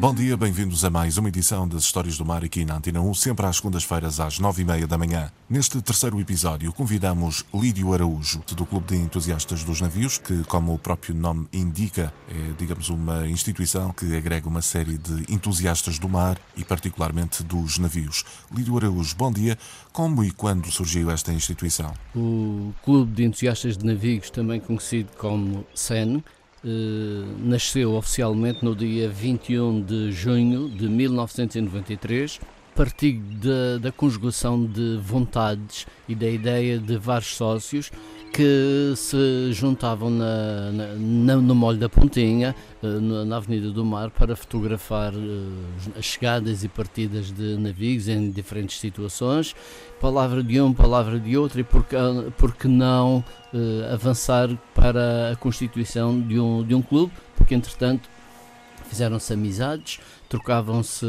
Bom dia, bem-vindos a mais uma edição das Histórias do Mar aqui na Antena 1, sempre às segundas-feiras às nove e meia da manhã. Neste terceiro episódio convidamos Lídio Araújo, do Clube de Entusiastas dos Navios, que, como o próprio nome indica, é, digamos, uma instituição que agrega uma série de entusiastas do mar e particularmente dos navios. Lídio Araújo, bom dia. Como e quando surgiu esta instituição? O Clube de Entusiastas de Navios, também conhecido como SEN, nasceu oficialmente no dia 21 de junho de 1993, partindo da, da conjugação de vontades e da ideia de vários sócios que se juntavam na, na, no Molho da Pontinha, eh, na Avenida do Mar, para fotografar eh, as chegadas e partidas de navios em diferentes situações. Palavra de um, palavra de outro, e por que, por que não uh, avançar para a constituição de um, de um clube? Porque, entretanto, fizeram-se amizades, trocavam-se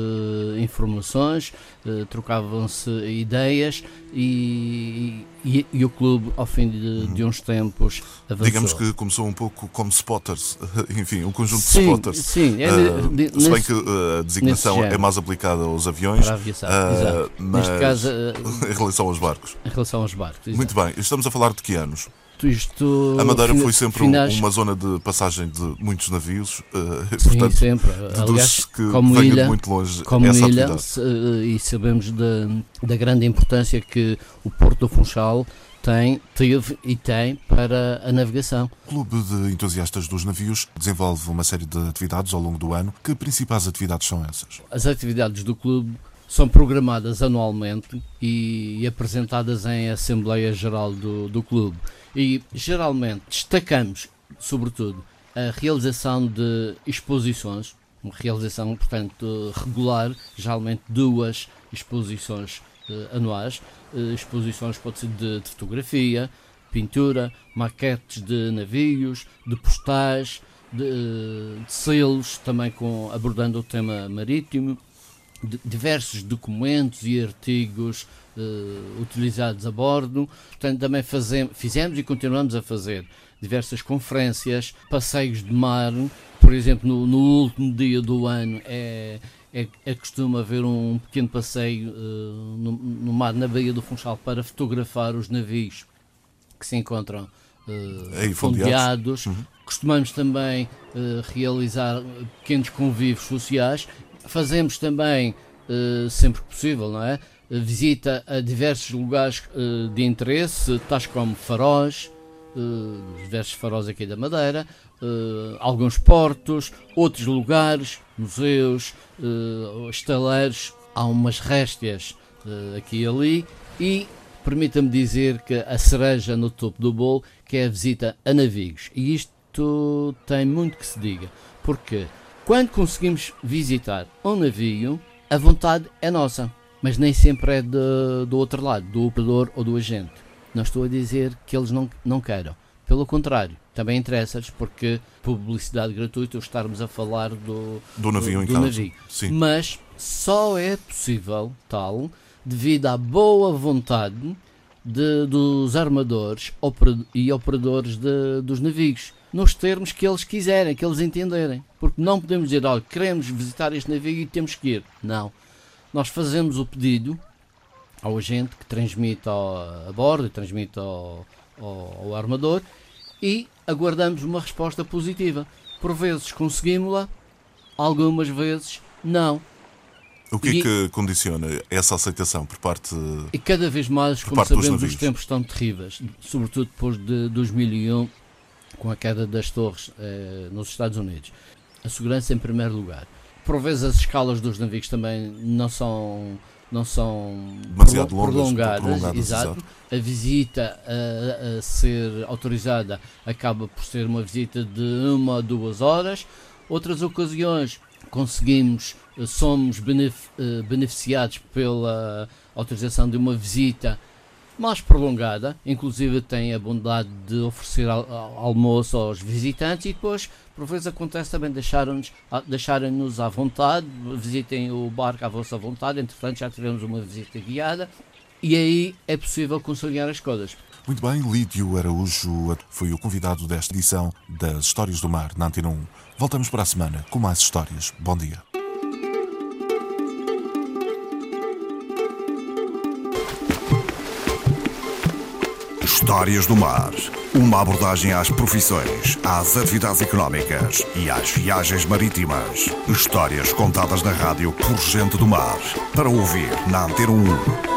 informações, eh, trocavam-se ideias e, e, e, o clube, ao fim de, de, uns tempos, avançou. Digamos que começou um pouco como spotters, enfim, um conjunto sim, de spotters. Sim, é uh, de, se bem que uh, a designação é mais aplicada aos aviões, aviação, uh, mas Neste caso, em relação aos barcos. Em relação aos barcos. Exato. Muito bem, estamos a falar de que anos? Isto. A Madeira foi sempre finais... uma zona de passagem de muitos navios, uh, Sim, portanto, sempre. Aliás, que como ilha, de muito longe como essa ilha, atividade. e sabemos da, da grande importância que o Porto do Funchal tem, teve e tem para a navegação. O Clube de Entusiastas dos Navios desenvolve uma série de atividades ao longo do ano. Que principais atividades são essas? As atividades do clube são programadas anualmente e, apresentadas em Assembleia Geral do, do clube. E geralmente destacamos, sobretudo, a realização de exposições, uma realização, portanto, regular, geralmente duas exposições uh, anuais. Uh, exposições pode ser de, de, fotografia, pintura, maquetes de navios, de postais, de, uh, de selos, também com, abordando o tema marítimo diversos documentos e artigos uh, utilizados a bordo. Portanto, também fazemos, fizemos e continuamos a fazer diversas conferências, passeios de mar. Por exemplo, no, no último dia do ano é, é, é costuma haver um pequeno passeio uh, no, no, mar, na Baía do Funchal, para fotografar os navios que se encontram uh, fondeados. Uhum. Costumamos também uh, realizar pequenos convívios sociais Fazemos também, uh, sempre que possível, não é? Visita a diversos lugares uh, de interesse, tais como faróis, uh, diversos faróis aqui da Madeira, alguns portos, outros lugares, museus, estaleiros, há umas réstias aqui e ali e permita-me dizer que a cereja no topo do bolo que é a visita a navios. E isto tem muito que se diga. Porquê? Quando conseguimos visitar um navio, a vontade é nossa, mas nem sempre é de, do outro lado, do operador ou do agente. Não estou a dizer que eles não, não queiram. Pelo contrário, também interessa-lhes porque publicidade gratuita estarmos a falar do, do navio. Do, do navio. Mas só é possível tal devido à boa vontade de, dos armadores e operadores de, dos navios nos termos que eles quiserem, que eles entenderem. Porque não podemos dizer, olha, queremos visitar este navio e temos que ir. Não. Nós fazemos o pedido ao agente que transmite ao, a bordo, transmite ao, ao, ao armador e aguardamos uma resposta positiva. Por vezes conseguimos-la, algumas vezes não. O que é e, é que condiciona essa aceitação por parte E cada vez mais, como sabemos, os tempos estão terríveis, sobretudo depois de 2001, com a queda das torres eh, nos Estados Unidos. A segurança em primeiro lugar. Por vezes as escalas dos navios também não são não são Demasiado prolongadas, longas, prolongadas exato. A visita a, a, ser autorizada acaba por ser uma visita de uma ou duas horas. Outras ocasiões conseguimos, eh, somos eh, beneficiados pela autorização de uma visita mais prolongada, inclusive tem a bondade de oferecer al almoço aos visitantes e depois, por vezes, acontece também deixarem-nos deixarem à vontade, visitem o barco à vossa vontade, entretanto já tivemos uma visita guiada e aí é possível conciliar as coisas. Muito bem, Lídio Araújo foi o convidado desta edição das Histórias do Mar na Antena 1. Voltamos para a semana com mais histórias. Bom dia. Histórias do Mar. Uma abordagem às profissões, às atividades económicas e às viagens marítimas. Histórias contadas na rádio por gente do mar. Para ouvir na Antena 1.